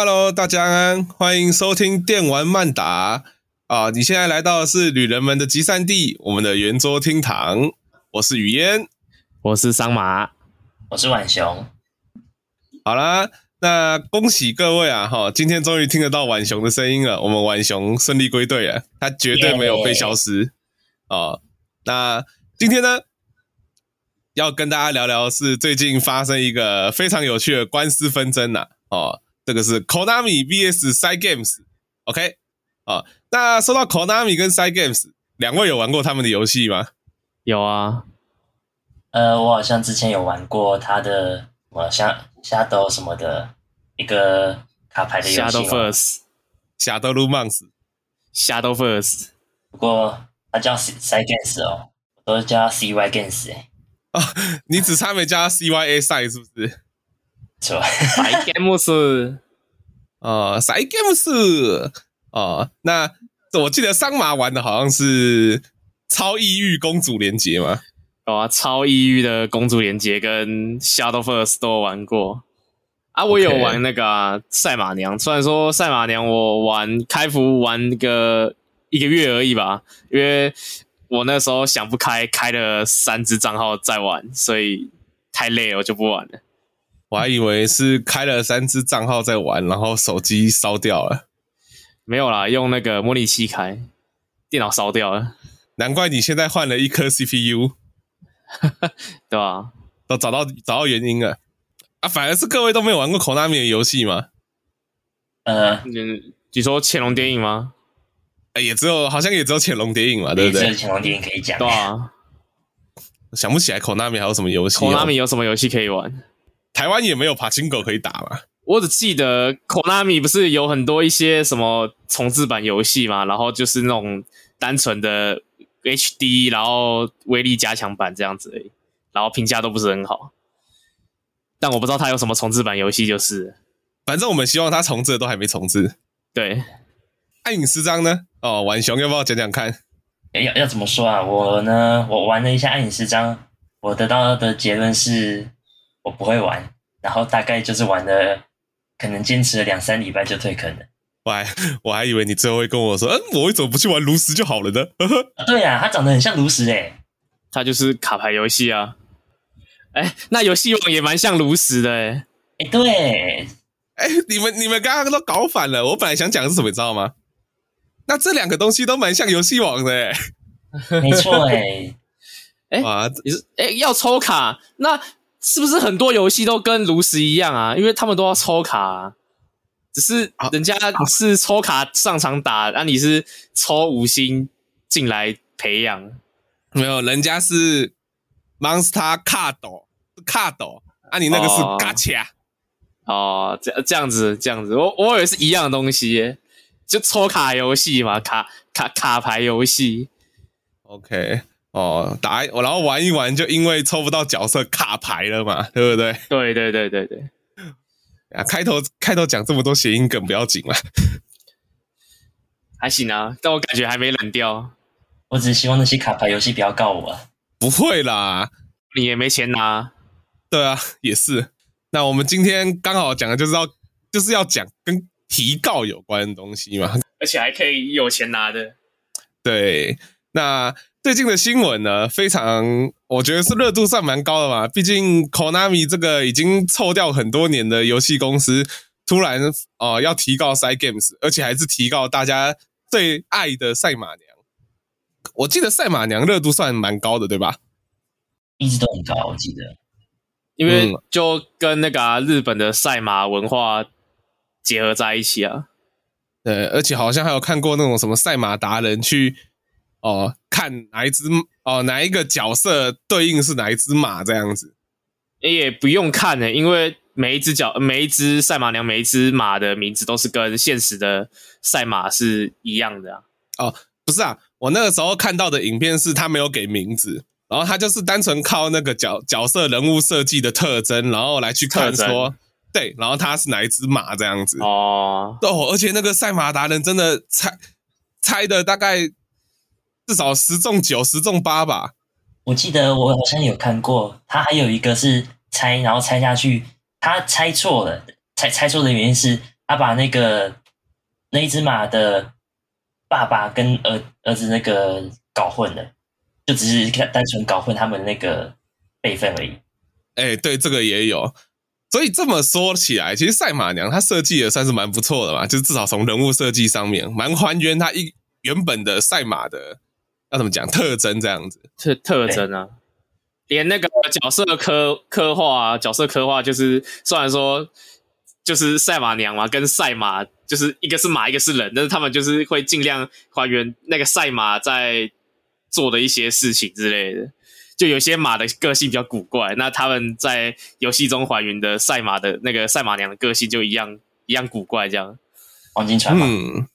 Hello 大家安，欢迎收听电玩慢打啊！你现在来到的是旅人们的集散地，我们的圆桌厅堂。我是雨烟，我是桑麻，我是婉雄。好啦，那恭喜各位啊！哈，今天终于听得到婉雄的声音了。我们婉雄顺利归队了，他绝对没有被消失啊 Yeah.！那今天呢，要跟大家聊聊是最近发生一个非常有趣的官司纷争呐！哦。这个是 Konami vs Cygames，OK？啊，那说到 Konami 跟 Cygames，两位有玩过他们的游戏吗？有啊，呃，我好像之前有玩过他的，我像 Shadow 什么的一个卡牌的游戏，Shadow First，Shadow Romance，Shadow First，不过他叫 Cygames 哦，我都叫 CY Games 哎，哦，你只差没加 CYA 赛是不是？错，Cygames，哦，Cygames，哦，那我记得桑麻玩的好像是超异域公主连结嘛？有啊，超异域的公主连结跟 Shadow First 都玩过啊，我有玩那个赛马娘，虽然说赛马娘我玩开服玩个一个月而已吧，因为我那时候想不开，开了三只账号在玩，所以太累了，我就不玩了。我还以为是开了三支账号在玩，然后手机烧掉了。没有啦，用那个模拟器开，电脑烧掉了。难怪你现在换了一颗 CPU，对吧？都找到找到原因了啊！反而是各位都没有玩过 Konami 的游戏吗？呃，你你说潜龙谍影吗？哎，也只有好像也只有潜龙谍影嘛，对不对？潜龙谍影可以讲。对啊，想不起来 Konami 还有什么游戏？Konami 有什么游戏可以玩？台湾也没有爬行狗可以打嘛？我只记得 Konami 不是有很多一些什么重置版游戏嘛，然后就是那种单纯的 HD，然后威力加强版这样子而已，然后评价都不是很好。但我不知道它有什么重置版游戏，就是反正我们希望它重置的都还没重置。对，暗影诗章呢？哦，玩熊要不要讲讲看？哎要要怎么说啊？我呢，我玩了一下暗影诗章，我得到的结论是。我不会玩，然后大概就是玩了，可能坚持了两三礼拜就退坑了。我还我还以为你最后会跟我说，嗯，我为什么不去玩炉石就好了呢？对呀、啊，它长得很像炉石诶，它就是卡牌游戏啊。哎，那游戏王也蛮像炉石的诶。哎，对，哎，你们你们刚刚都搞反了。我本来想讲的是什么，你知道吗？那这两个东西都蛮像游戏王的诶。没错 诶。哎，哇，你是哎要抽卡那？是不是很多游戏都跟炉石一样啊？因为他们都要抽卡啊，只是人家是抽卡上场打，那、啊、你是抽五星进来培养。没有，人家是 Monster Card Card，啊，你那个是 Gacha。哦，这这样子，这样子，我我以为是一样的东西耶，就抽卡游戏嘛，卡卡卡牌游戏。OK。哦，打我，然后玩一玩，就因为抽不到角色卡牌了嘛，对不对？对对对对对。啊，开头开头讲这么多谐音梗不要紧了，还行啊，但我感觉还没冷掉。我只希望那些卡牌游戏不要告我。不会啦，你也没钱拿。对啊，也是。那我们今天刚好讲的就是要就是要讲跟提告有关的东西嘛，而且还可以有钱拿的。对，那。最近的新闻呢，非常，我觉得是热度算蛮高的嘛。毕竟 Konami 这个已经臭掉很多年的游戏公司，突然哦、呃、要提告 Cygames，而且还是提告大家最爱的赛马娘。我记得赛马娘热度算蛮高的，对吧？一直都很高，我记得，因为就跟那个、啊、日本的赛马文化结合在一起啊。对，而且好像还有看过那种什么赛马达人去。哦，看哪一只哦，哪一个角色对应是哪一只马这样子，也不用看呢，因为每一只角、每一只赛马娘、每一只马的名字都是跟现实的赛马是一样的啊。哦，不是啊，我那个时候看到的影片是他没有给名字，然后他就是单纯靠那个角角色人物设计的特征，然后来去看说，对，然后他是哪一只马这样子哦。哦，而且那个赛马达人真的猜猜的大概。至少十中九，十中八吧。我记得我好像有看过，他还有一个是猜，然后猜下去，他猜错了。猜猜错的原因是他把那个那一只马的爸爸跟儿儿子那个搞混了，就只是单纯搞混他们那个辈分而已。哎、欸，对，这个也有。所以这么说起来，其实赛马娘她设计也算是蛮不错的嘛，就是至少从人物设计上面，蛮还原她一原本的赛马的要怎么讲特征这样子。特特征啊，连那个角色刻刻画啊，角色刻画就是虽然说就是赛马娘嘛，跟赛马就是一个是马，一个是人，但是他们就是会尽量还原那个赛马在做的一些事情之类的。就有些马的个性比较古怪，那他们在游戏中还原的赛马的那个赛马娘的个性就一样一样古怪，这样。黄金船嘛，嗯，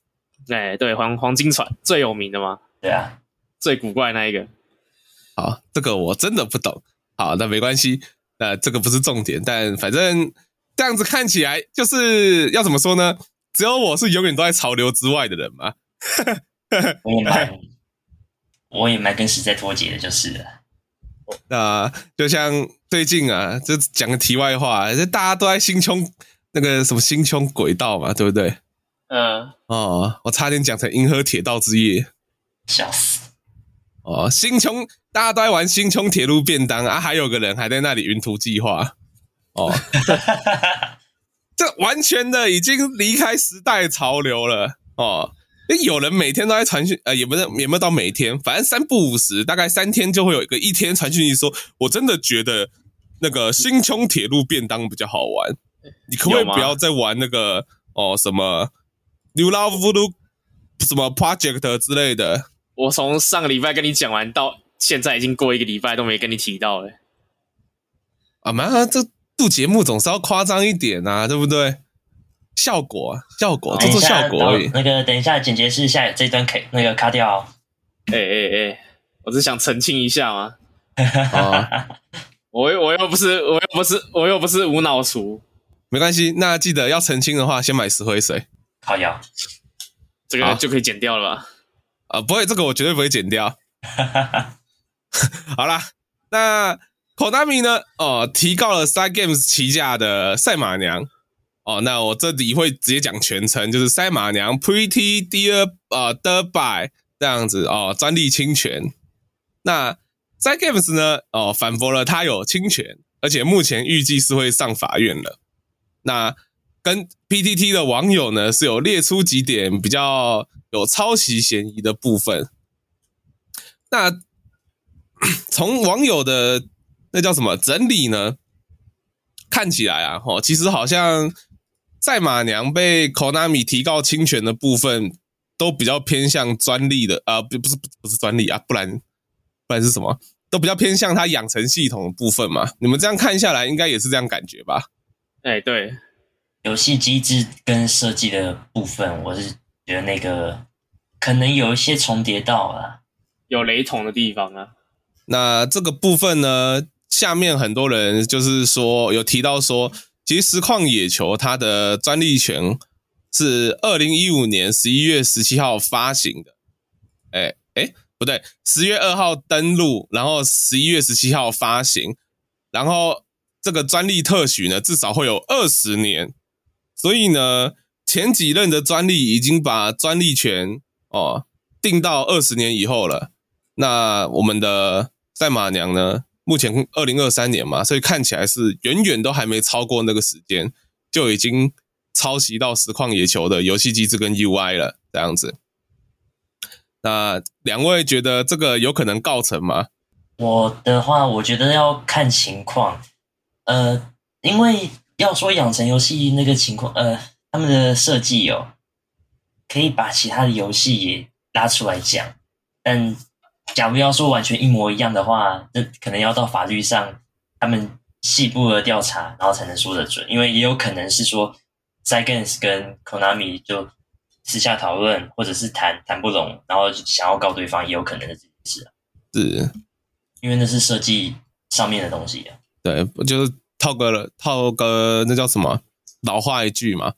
对对，黄黄金船最有名的嘛，对啊，最古怪那一个。好，这个我真的不懂。好，那没关系，呃，这个不是重点，但反正这样子看起来就是要怎么说呢？只有我是永远都在潮流之外的人嘛。我也蛮，我也蛮跟时代脱节的，就是了。那就像最近啊，就讲个题外话，这大家都在星穹那个什么星穹轨道嘛，对不对？嗯。哦，我差点讲成银河铁道之夜，笑死。哦，星穹大家都在玩星穹铁路便当啊，还有个人还在那里云图计划。哦，这完全的已经离开时代潮流了。哦。有人每天都在传讯，呃，也不是也没有到每天，反正三不五十，大概三天就会有一个一天传讯息说，我真的觉得那个星穹铁路便当比较好玩，你可不可以不要再玩那个哦什么 New Love 什么 Project 之类的？我从上个礼拜跟你讲完到现在已经过一个礼拜都没跟你提到了。啊妈，这录节目总是要夸张一点啊，对不对？效果，效果，做做效果而已。那个，等一下，剪辑师下这段可以那个卡掉。哎哎哎，我只想澄清一下嘛。我又我又不是我又不是我又不是无脑厨，没关系。那记得要澄清的话，先买石灰水。好呀，这个就可以剪掉了吧？啊，不会，这个我绝对不会剪掉。好啦，那 Konami 呢？哦，提高了 Cygames 旗下的赛马娘。哦，那我这里会直接讲全称，就是赛马娘 Pretty Dear 呃 Derby 这样子哦，专利侵权。那 Cygames 呢？哦，反驳了他有侵权，而且目前预计是会上法院了。那跟 PTT 的网友呢是有列出几点比较有抄袭嫌疑的部分。那 从网友的那叫什么整理呢？看起来啊，哦，其实好像。赛马娘被 Konami 提告侵权的部分，都比较偏向专利的啊，不不是不是专利啊，不然不然是什么？都比较偏向它养成系统的部分嘛。你们这样看下来，应该也是这样感觉吧？哎，对，游戏机制跟设计的部分，我是觉得那个可能有一些重叠到了，有雷同的地方啊。那这个部分呢，下面很多人就是说有提到说。其实实况野球它的专利权是二零一五年十一月十七号发行的，哎哎不对，十月二号登录，然后十一月十七号发行，然后这个专利特许呢至少会有二十年，所以呢前几任的专利已经把专利权哦定到二十年以后了，那我们的赛马娘呢？目前二零二三年嘛，所以看起来是远远都还没超过那个时间，就已经抄袭到实况野球的游戏机制跟 UI 了，这样子。那两位觉得这个有可能告成吗？我的话，我觉得要看情况。呃，因为要说养成游戏那个情况，呃，他们的设计有，可以把其他的游戏也拉出来讲，但。假如要说完全一模一样的话，那可能要到法律上他们细部的调查，然后才能说得准。因为也有可能是说，Cygames 跟 Konami 就私下讨论，或者是谈谈不拢，然后想要告对方，也有可能的这件事啊。是，因为那是设计上面的东西啊。对，就是套个套个那叫什么老话一句嘛，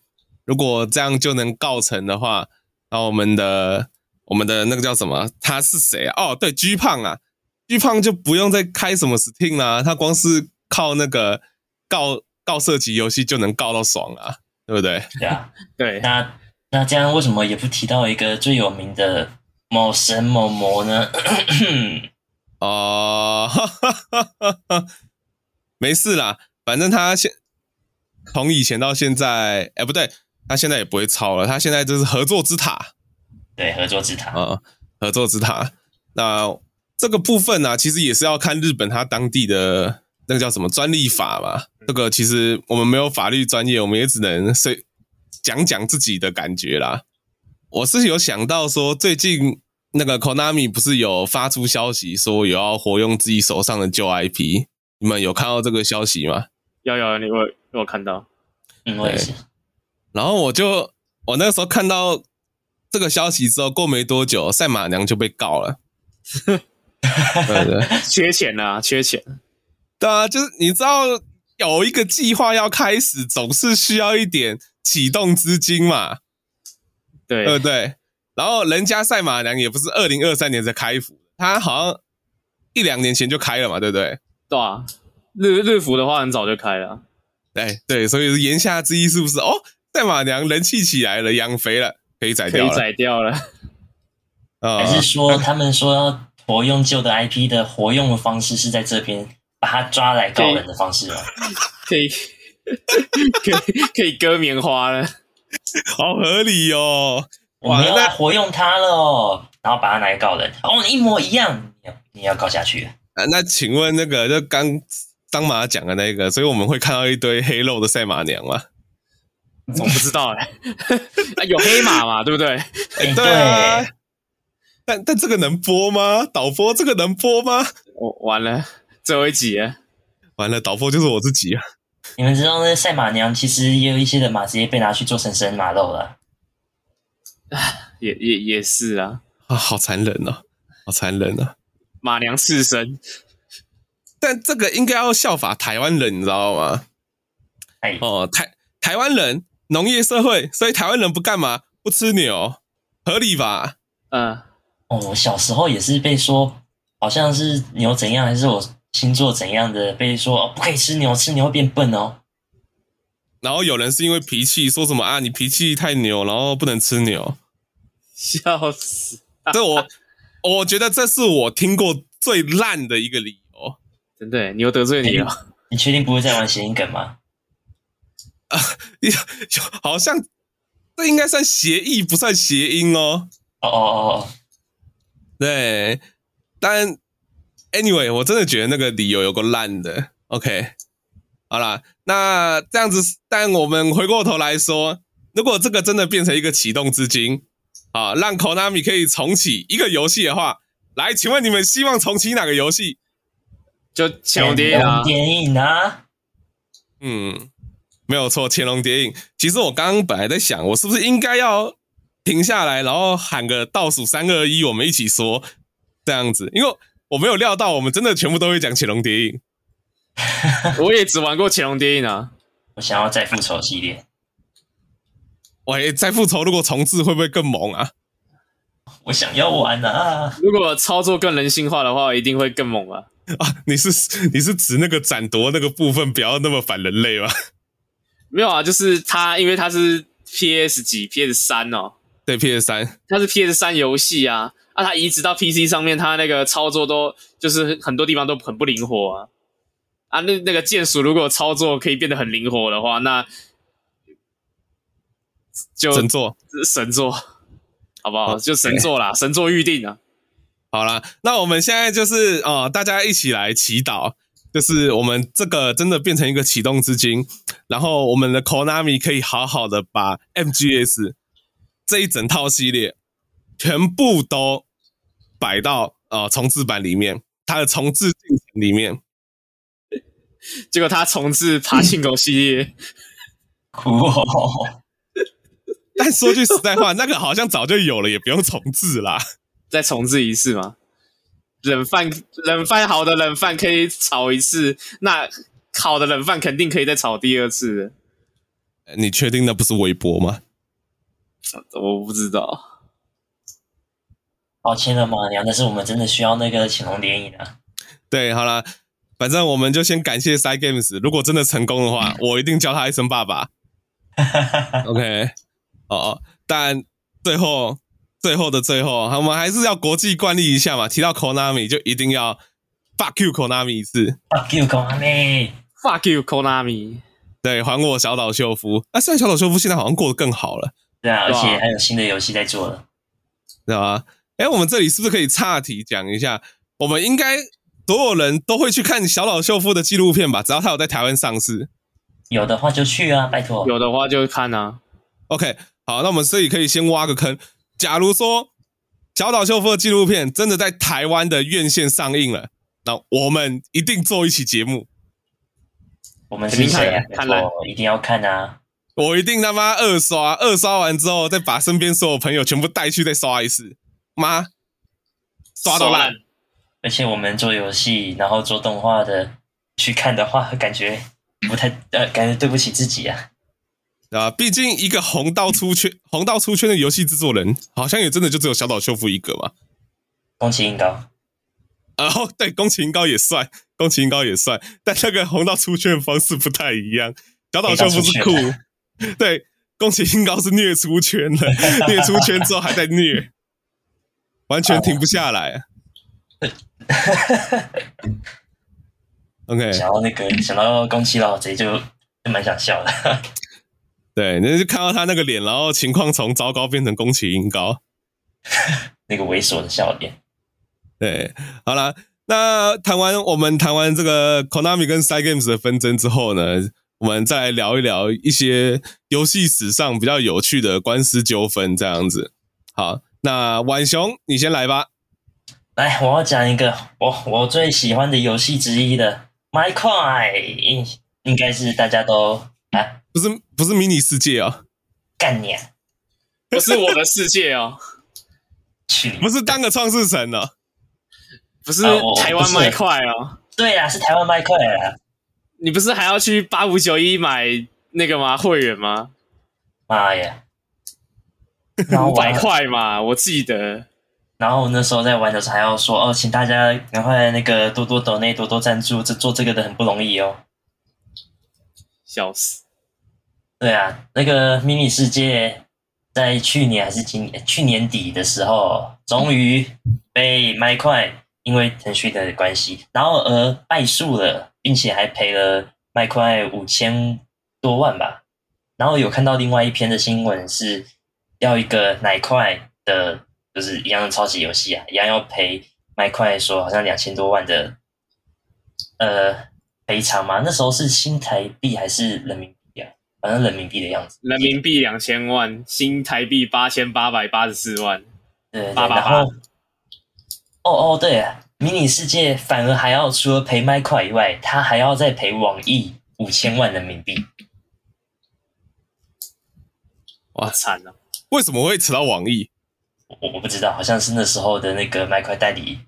如果这样就能告成的话，那我们的。我们的那个叫什么？他是谁啊？哦，对巨胖啊巨胖就不用再开什么 Steam 啦，他光是靠那个告告射击游戏就能告到爽啊。对不对？对啊，对。那那这样为什么也不提到一个最有名的某神某魔呢？哦，没事啦，反正他现从以前到现在，哎，不对，他现在也不会抄了，他现在就是合作之塔。对，合作之塔啊，合作之塔。那这个部分呢、啊，其实也是要看日本他当地的那个叫什么专利法嘛。这个其实我们没有法律专业，我们也只能随讲讲自己的感觉啦。我是有想到说，最近那个 Konami 不是有发出消息说有要活用自己手上的旧 IP，你们有看到这个消息吗？有有，你我有看到，嗯，我也是。然后我就我那个时候看到这个消息之后，过没多久，赛马娘就被告了。对对，缺钱啊，缺钱。对啊，就是你知道有一个计划要开始，总是需要一点启动资金嘛，对，对不对？然后人家赛马娘也不是二零二三年才开服，他好像一两年前就开了嘛，对不对？对啊，日日服的话很早就开了。对对，所以言下之意是不是哦？赛马娘人气起来了，养肥了，可以宰掉了，可以宰掉了。还是说他们说要活用旧的 IP 的活用的方式是在这边把他抓来告人的方式吗？可以，可以，可以割棉花了，好合理哦！我们要活用它了哦，然后把它拿来告人，哦，一模一样，你要你要告下去啊？那请问那个就刚张马讲的那个，所以我们会看到一堆黑肉的赛马娘吗？我不知道哎、欸，有黑马嘛？对不对？欸、对啊。但但这个能播吗？导播这个能播吗？我完了，最后一集啊，完了，导播就是我自己啊！你们知道那赛马娘其实也有一些的马直接被拿去做成神马肉了，也也也是啊啊，好残忍哦，好残忍啊！马娘刺身，但这个应该要效法台湾人，你知道吗？哎哦，台台湾人农业社会，所以台湾人不干嘛？不吃牛，合理吧？嗯。哦，我小时候也是被说，好像是牛怎样，还是我星座怎样的，被说哦不可以吃牛，吃牛会变笨哦。然后有人是因为脾气，说什么啊，你脾气太牛，然后不能吃牛，笑死！这我我觉得这是我听过最烂的一个理由。真的，牛得罪你了？欸、你确定不会再玩谐音梗吗？啊，好像这应该算谐意，不算谐音哦。哦哦哦。对，但 anyway，我真的觉得那个理由有个烂的。OK，好啦，那这样子，但我们回过头来说，如果这个真的变成一个启动资金，啊，让 Konami 可以重启一个游戏的话，来，请问你们希望重启哪个游戏？就《潜龙谍影》啊。谍影啊。嗯，没有错，《潜龙谍影》。其实我刚刚本来在想，我是不是应该要。停下来，然后喊个倒数三二一，我们一起说这样子，因为我没有料到，我们真的全部都会讲《潜龙谍影》。我也只玩过《潜龙谍影》啊。我想要再复仇系列。喂，再复仇如果重置会不会更猛啊？我想要玩啊！如果操作更人性化的话，一定会更猛啊！啊，你是你是指那个斩夺那个部分不要那么反人类吗？没有啊，就是它，因为它是 PS 几 PS 三哦。对 PS 三，它是 PS 三游戏啊，啊，它移植到 PC 上面，它那个操作都就是很多地方都很不灵活啊，啊，那那个键鼠如果操作可以变得很灵活的话，那就神作，神作，好不好？就神作啦，神作预定啊。好啦，那我们现在就是哦，大家一起来祈祷，就是我们这个真的变成一个启动资金，然后我们的 Konami 可以好好的把 MGS。这一整套系列全部都摆到呃重置版里面，它的重置进程里面，结果他重置爬行狗系列，哇！但说句实在话，那个好像早就有了，也不用重置啦，再重置一次吗？冷饭冷饭好的冷饭可以炒一次，那好的冷饭肯定可以再炒第二次。你确定那不是微博吗？我不知道，抱歉了马娘，但是我们真的需要那个潜龙谍影啊。对，好了，反正我们就先感谢 Cygames，如果真的成功的话，我一定叫他一声爸爸。OK，哦哦，但最后最后的最后，我们还是要国际惯例一下嘛。提到 Konami 就一定要 Fuck you Konami 一次，Fuck you Konami，Fuck you Konami，对，还我小岛秀夫。啊，虽然小岛秀夫现在好像过得更好了，对啊，而且还有新的游戏在做了，对吧？哎，我们这里是不是可以岔题讲一下？我们应该所有人都会去看小岛秀夫的纪录片吧？只要他有在台湾上市。有的话就去啊，拜托。有的话就看啊。OK，好，那我们这里可以先挖个坑。假如说小岛秀夫的纪录片真的在台湾的院线上映了，那我们一定做一期节目。我们是谁啊？看来一定要看啊！我一定他妈二刷，二刷完之后再把身边所有朋友全部带去再刷一次。妈，刷到烂！而且我们做游戏，然后做动画的去看的话，感觉。不太呃，感觉对不起自己啊，啊，毕竟一个红到出圈、红到出圈的游戏制作人，好像也真的就只有小岛秀夫一个嘛。宫崎英高，然 后对，宫崎英高也算，宫崎英高也算，但那个红到出圈的方式不太一样。小岛秀夫是酷，对，宫崎英高是虐出圈了，虐出圈之后还在虐，完全停不下来。OK，想到那个，想到宫崎老贼就就蛮想笑的。对，那就看到他那个脸，然后情况从糟糕变成宫崎英高，那个猥琐的笑脸。对，好了，那谈完我们谈完这个 Konami 跟 s i g a m e s 的纷争之后呢，我们再来聊一聊一些游戏史上比较有趣的官司纠纷，这样子。好，那浣熊你先来吧。来，我要讲一个我我最喜欢的游戏之一的。My Cry 应该是大家都啊，不是不是迷你世界啊，干你，啊不是我的世界哦，去，不是当个创世神哦，不是台湾麦块哦，对啊，是台湾麦块啊，你不是还要去八五九一买那个吗？会员吗？妈呀，五百块嘛，我记得。然后那时候在玩的时候还要说哦，请大家赶快那个多多抖内多多赞助，这做这个的很不容易哦。笑死！对啊，那个迷你世界在去年还是今年去年底的时候，终于被麦块因为腾讯的关系，然后而败诉了，并且还赔了麦块五千多万吧。然后有看到另外一篇的新闻是要一个奶块的。就是一样的超级游戏啊，一样要赔麦块说好像两千多万的呃赔偿嘛。那时候是新台币还是人民币？反正人民币的样子。人民币两千万，新台币八千八百八十四万。对，对，对，然后哦哦，对啊，迷你世界反而还要除了赔麦块以外，他还要再赔网易五千万人民币。哇，惨了！为什么会扯到网易？我我不知道，好像是那时候的那个麦块代理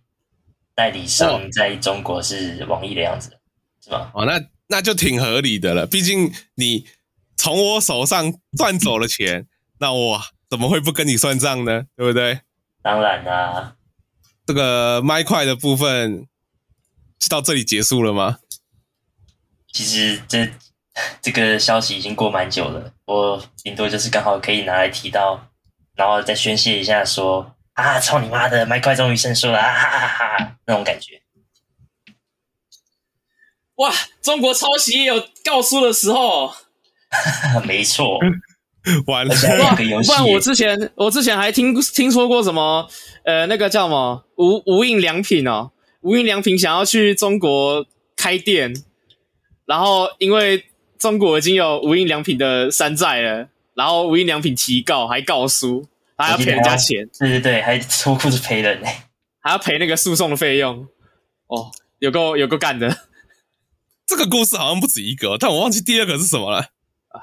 代理商在中国是网易的样子，是吗？哦，那那就挺合理的了。毕竟你从我手上赚走了钱，那我怎么会不跟你算账呢？对不对？当然啦、啊。这个麦块的部分是到这里结束了吗？其实这这个消息已经过蛮久了，我顶多就是刚好可以拿来提到。然后再宣泄一下，说啊，操你妈的，麦块终于胜诉了，啊哈哈哈哈，那种感觉。哇，中国抄袭也有告输的时候。没错，完了。不然我之前我之前还听听说过什么，呃，那个叫什么无无印良品哦，无印良品想要去中国开店，然后因为中国已经有无印良品的山寨了。然后无印良品提告，还告输，还要赔人家钱。对对对，还脱裤子赔人呢，还要赔那个诉讼的费用。哦，有够有够干的。这个故事好像不止一个，但我忘记第二个是什么了。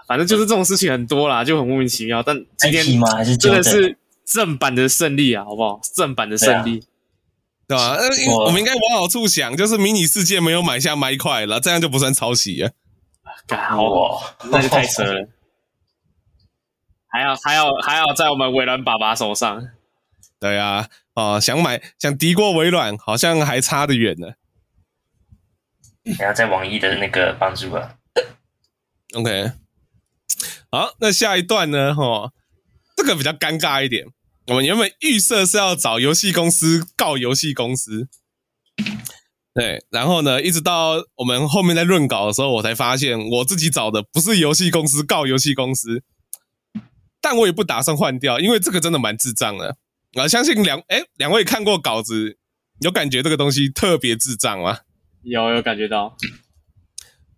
反正就是这种事情很多啦，就很莫名其妙。但今天真的是正版的胜利啊，好不好？正版的胜利，对吧？因为我们应该往好处想，就是迷你世界没有买下麦块了，这样就不算抄袭啊。好，那就太扯了。还要还要还要在我们微软爸爸手上，对啊，哦，想买想敌过微软，好像还差得远呢。还要在网易的那个帮助啊。OK，好，那下一段呢？哈，这个比较尴尬一点。我们原本预设是要找游戏公司告游戏公司，对，然后呢，一直到我们后面在润稿的时候，我才发现我自己找的不是游戏公司告游戏公司，但我也不打算换掉，因为这个真的蛮智障的。我相信两哎两位看过稿子，有感觉这个东西特别智障吗？有有感觉到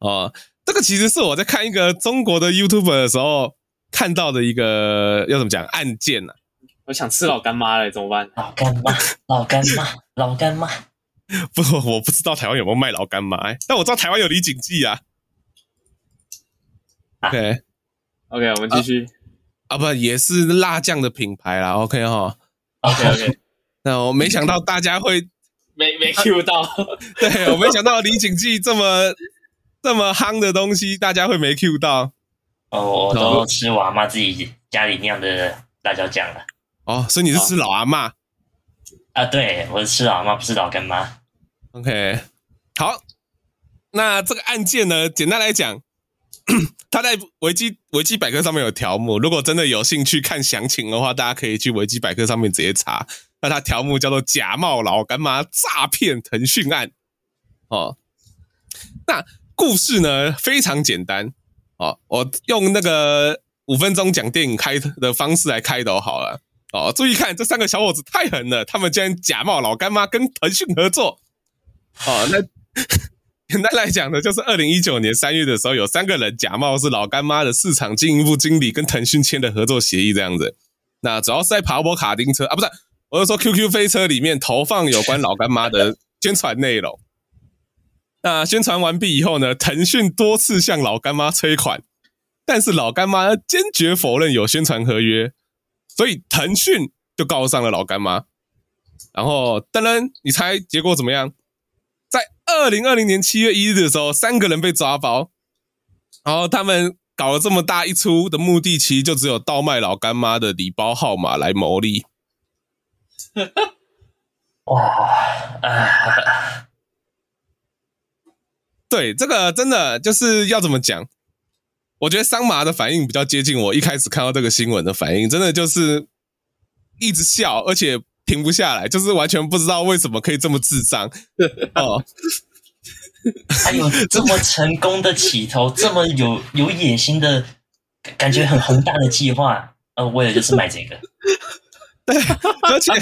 哦，这个其实是我在看一个中国的 YouTuber 的时候看到的一个要怎么讲案件呢、啊？我想吃老干妈了，怎么办？老干妈，老干妈，老干妈。不，我不知道台湾有没有卖老干妈、欸，但我知道台湾有李锦记啊。OK，OK，、okay. okay, 我们继续啊，啊，不，也是辣酱的品牌啦。OK 哈，OK，OK。那我没想到大家会没没 Q 到，对，我没想到李锦记这么这么夯的东西，大家会没 Q 到。哦，我都吃我阿妈自己家里酿的辣椒酱了。哦，所以你是吃老阿嬷啊？对，我是吃老阿妈，不是老干妈。OK，好，那这个案件呢，简单来讲，他在维基维基百科上面有条目，如果真的有兴趣看详情的话，大家可以去维基百科上面直接查。那它条目叫做“假冒老干妈诈骗腾讯案”。哦，那故事呢非常简单。哦，我用那个五分钟讲电影开的方式来开头好了。哦，注意看，这三个小伙子太狠了，他们竟然假冒老干妈跟腾讯合作。哦，那 简单来讲呢，就是二零一九年三月的时候，有三个人假冒是老干妈的市场经营部经理，跟腾讯签的合作协议这样子。那主要是在跑跑卡丁车啊，不是，我是说 QQ 飞车里面投放有关老干妈的宣传内容。那宣传完毕以后呢，腾讯多次向老干妈催款，但是老干妈坚决否认有宣传合约。所以腾讯就告上了老干妈，然后噔噔，你猜结果怎么样？在二零二零年七月一日的时候，三个人被抓包，然后他们搞了这么大一出的目的，其实就只有倒卖老干妈的礼包号码来牟利。哇，啊！对，这个真的就是要怎么讲？我觉得桑麻的反应比较接近我一开始看到这个新闻的反应，真的就是一直笑，而且停不下来，就是完全不知道为什么可以这么智障 哦。还有这么成功的起头，这么有有野心的感觉，很宏大的计划，呃，为了就是卖这个。对，而且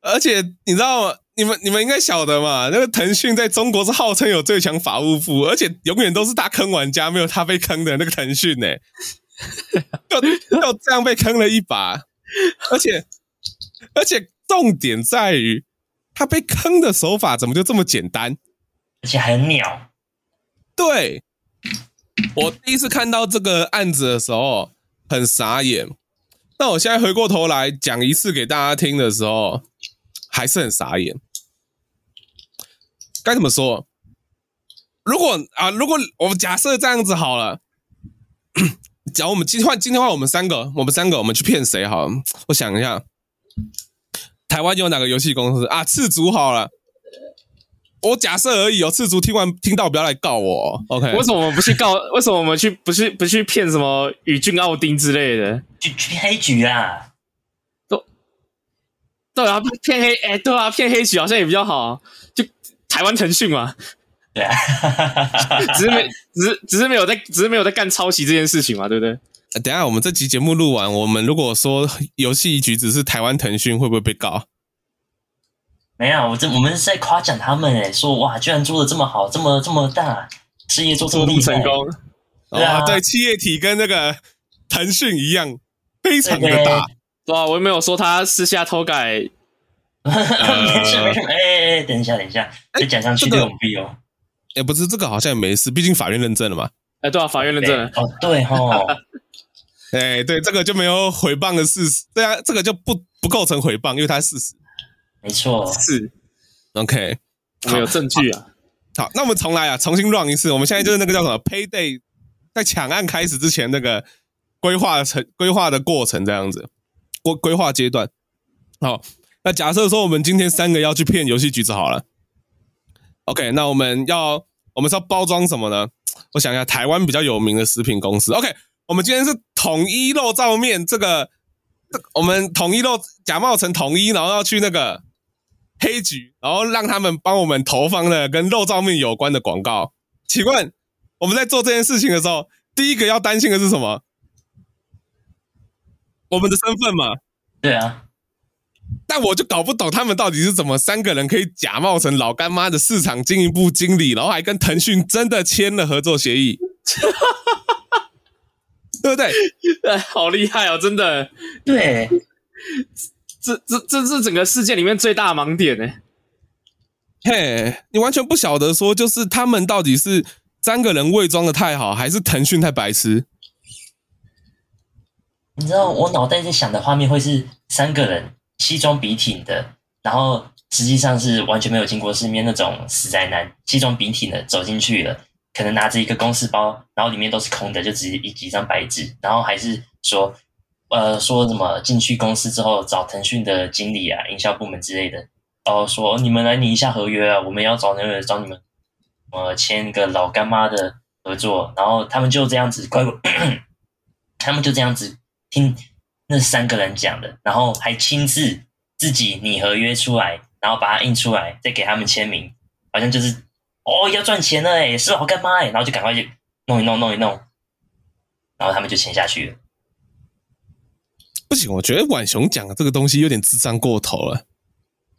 而且你知道吗？你们你们应该晓得嘛？那个腾讯在中国是号称有最强法务部，而且永远都是他坑玩家，没有他被坑的那个腾讯呢，就就这样被坑了一把，而且而且重点在于他被坑的手法怎么就这么简单，而且很鸟。对，我第一次看到这个案子的时候很傻眼，那我现在回过头来讲一次给大家听的时候，还是很傻眼。该怎么说？如果啊，如果我们假设这样子好了，假如我们今天换今天换我们三个，我们三个我们去骗谁好了？我想一下，台湾有哪个游戏公司啊？赤足好了，我假设而已哦。赤足听完听到不要来告我，OK？为什么我们不去告？为什么我们去不去不去骗什么宇峻奥丁之类的？去去黑局啊？都对啊，骗黑哎，对啊，骗黑局好像也比较好，就。台湾腾讯嘛，对啊，只是没，只是只是没有在，只是没有在干抄袭这件事情嘛，对不对？等一下我们这集节目录完，我们如果说游戏局只是台湾腾讯，会不会被告？没有，我这我们是在夸奖他们诶，说哇，居然做的这么好，这么这么大，事业做这么厉害，成功，对啊，对，企业体跟那个腾讯一样，非常的大，对啊，我又没有说他私下偷改。没事没事，哎哎哎，等一下等一下，再讲上去就有弊哦。哎，不是这个好像也没事，毕竟法院认证了嘛。哎，对啊，法院认证了。哦，对哦。哎，对，这个就没有诽谤的事实，对啊，这个就不不构成诽谤，因为它是事实。没错，是。OK，没有证据啊。好，那我们重来啊，重新 run 一次。我们现在就是那个叫什么 Payday，在抢案开始之前那个规划成规划的过程这样子，规规划阶段。好。那假设说我们今天三个要去骗游戏橘子好了，OK，那我们要我们是要包装什么呢？我想一下，台湾比较有名的食品公司，OK，我们今天是统一肉燥面，这个，我们统一肉假冒成统一，然后要去那个黑局，然后让他们帮我们投放了跟肉燥面有关的广告。请问我们在做这件事情的时候，第一个要担心的是什么？我们的身份嘛？对啊。但我就搞不懂他们到底是怎么三个人可以假冒成老干妈的市场经营部经理，然后还跟腾讯真的签了合作协议。对不对？哎，好厉害哦！真的，对，这这这是整个事件里面最大的盲点呢。嘿，你完全不晓得说，就是他们到底是三个人伪装的太好，还是腾讯太白痴？你知道我脑袋在想的画面会是三个人西装笔挺的，然后实际上是完全没有经过世面那种死宅男，西装笔挺的走进去了。可能拿着一个公事包，然后里面都是空的，就只一几张白纸，然后还是说，呃，说什么进去公司之后找腾讯的经理啊、营销部门之类的，然后，说你们来拟一下合约啊，我们要找那个找你们，呃，签一个老干妈的合作，然后他们就这样子乖乖，他们就这样子听那三个人讲的，然后还亲自自己拟合约出来，然后把它印出来，再给他们签名，好像就是。哦，要赚钱了哎，是老干妈哎，然后就赶快去弄一弄，弄一弄，然后他们就签下去了。不行，我觉得浣熊讲的这个东西有点智障过头了。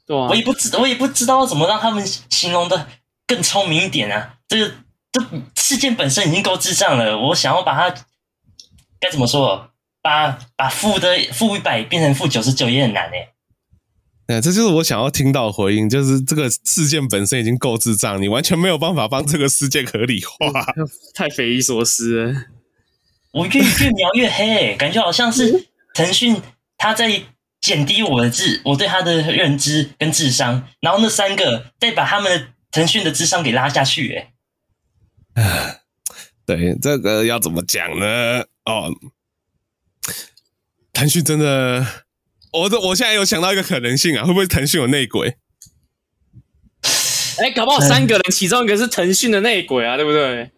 对啊，我也不知，我也不知道怎么让他们形容的更聪明一点啊。这个这事件本身已经够智障了，我想要把它该怎么说，把把负的负一百变成负九十九也很难哎。哎，这就是我想要听到的回应，就是这个事件本身已经够智障，你完全没有办法帮这个事件合理化，太匪夷所思了。我越越描越黑，感觉好像是腾讯他在减低我的智，我对他的认知跟智商，然后那三个再把他们的腾讯的智商给拉下去，哎，对，这个要怎么讲呢？哦，腾讯真的。我这我现在有想到一个可能性啊，会不会腾讯有内鬼？哎，搞不好三个人其中一个是腾讯的内鬼啊，对不对？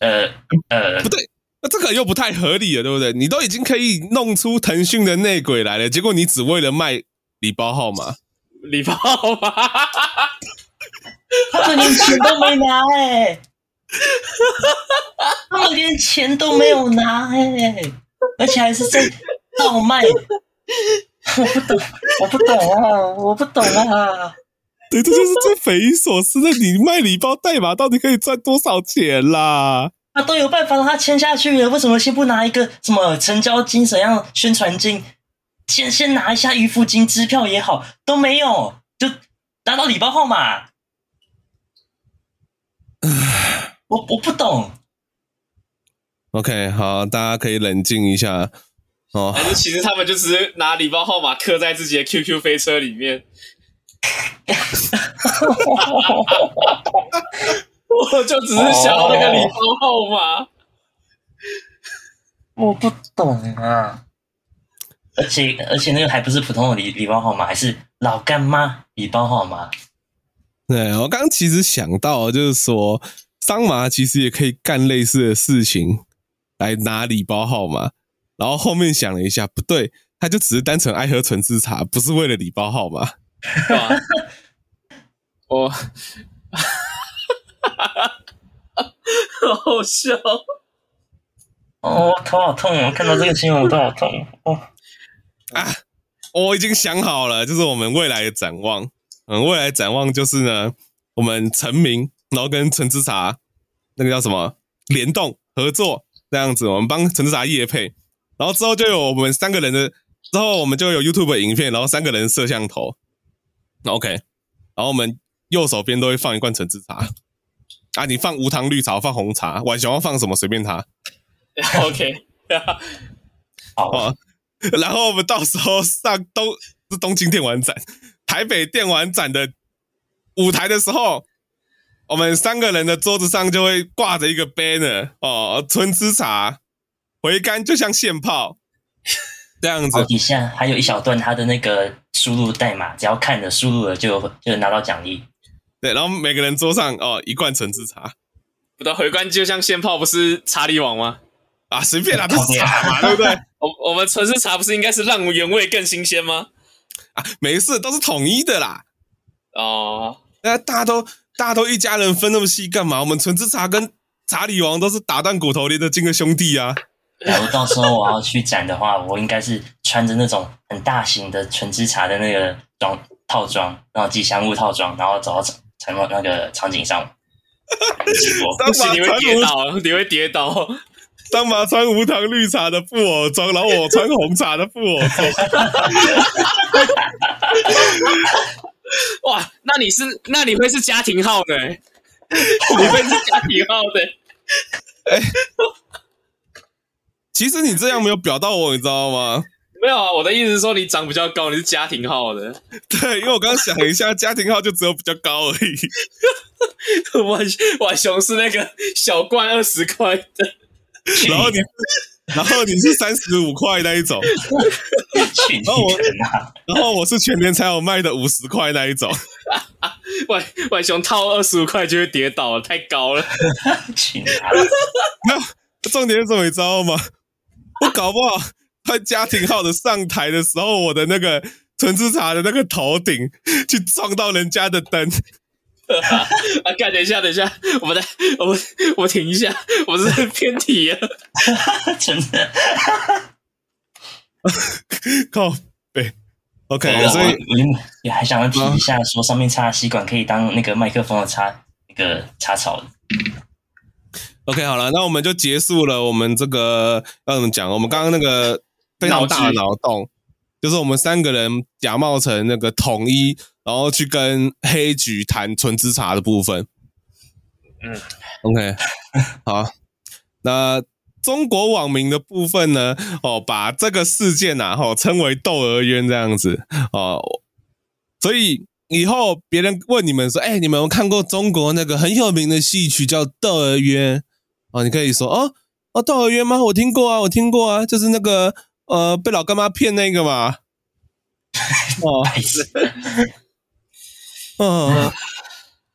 呃呃，不对，那这个又不太合理了，对不对？你都已经可以弄出腾讯的内鬼来了，结果你只为了卖礼包号码，礼包号码，他们连钱都没拿哎、欸，他们连钱都没有拿哎、欸，而且还是在。倒卖，我不懂，我不懂啊，我不懂啊。对，这就是最匪夷所思的。你卖礼包代码到底可以赚多少钱啦？他都有办法让他签下去了，为什么先不拿一个什么成交金、怎样宣传金？先先拿一下预付金、支票也好，都没有，就拿到礼包号码。我我不懂。OK，好，大家可以冷静一下。哦，还是其实他们就只是拿礼包号码刻在自己的 QQ 飞车里面，我就只是想要那个礼包号码，我不懂啊，而且而且那个还不是普通的礼礼包号码，还是老干妈礼包号码。对，我刚刚其实想到，就是说桑麻其实也可以干类似的事情来拿礼包号码。然后后面想了一下，不对，他就只是单纯爱喝纯吃茶，不是为了礼包号码。我，好好笑。哦，头好痛哦！看到这个新闻，我头好痛哦。啊，我已经想好了，就是我们未来的展望。嗯，未来展望就是呢，我们成名，然后跟纯吃茶那个叫什么联动合作这样子，我们帮纯吃茶业配。然后之后就有我们三个人的，之后我们就有 YouTube 影片，然后三个人摄像头，OK，然后我们右手边都会放一罐橙汁茶，啊，你放无糖绿茶，放红茶，浣熊要放什么随便他，OK，好，然后我们到时候上东是东京电玩展、台北电玩展的舞台的时候，我们三个人的桌子上就会挂着一个 banner 哦，纯吃茶。回甘就像现泡 这样子，底下还有一小段他的那个输入代码，只要看着输入了就就拿到奖励。对，然后每个人桌上哦一罐橙汁茶，不对，回甘就像现泡不是查理王吗？啊，随便啦，都是茶嘛，对不对？我我们纯式茶不是应该是让原味更新鲜吗？啊，没事，都是统一的啦。哦，那大家都大家都一家人分那么细干嘛？我们纯之茶跟查理王都是打断骨头连得筋的兄弟啊。假如到时候我要去展的话，我应该是穿着那种很大型的纯吃茶的那个装套装，然后吉祥物套装，然后走到场场那个场景上。不行，你会跌倒，你会跌倒。当马穿无糖绿茶的布偶装，然后我穿红茶的布偶装。哇，那你是那你会是家庭号的、欸？你会是家庭号的、欸？哎。其实你这样没有表到我，你知道吗？没有啊，我的意思是说你长比较高，你是家庭号的。对，因为我刚刚想了一下，家庭号就只有比较高而已。浣浣熊是那个小罐二十块的，然后你，然后你是三十五块那一种，然后我，然后我是全年才有卖的五十块那一种。浣浣熊套二十五块就会跌倒了，太高了。那 重点是什么，你知道吗？我搞不好，他家庭号的上台的时候，我的那个纯吃茶的那个头顶去撞到人家的灯。啊！干，等一下，等一下，我们来，我们我停一下，我是 偏题了，真的。靠背，OK，所以我也还想要提一下，说上面插吸管可以当那个麦克风的插那个插槽的。OK，好了，那我们就结束了。我们这个要怎么讲？我们刚刚那个非常大的脑洞，就是我们三个人假冒成那个统一，然后去跟黑橘谈纯资茶的部分。嗯，OK，好。那中国网民的部分呢？哦，把这个事件呐，吼称为“窦娥冤”这样子哦。所以以后别人问你们说：“哎，你们有看过中国那个很有名的戏曲叫《窦娥冤》？”哦，你可以说哦哦，窦娥冤吗？我听过啊，我听过啊，就是那个呃，被老干妈骗那个嘛。哦，嗯，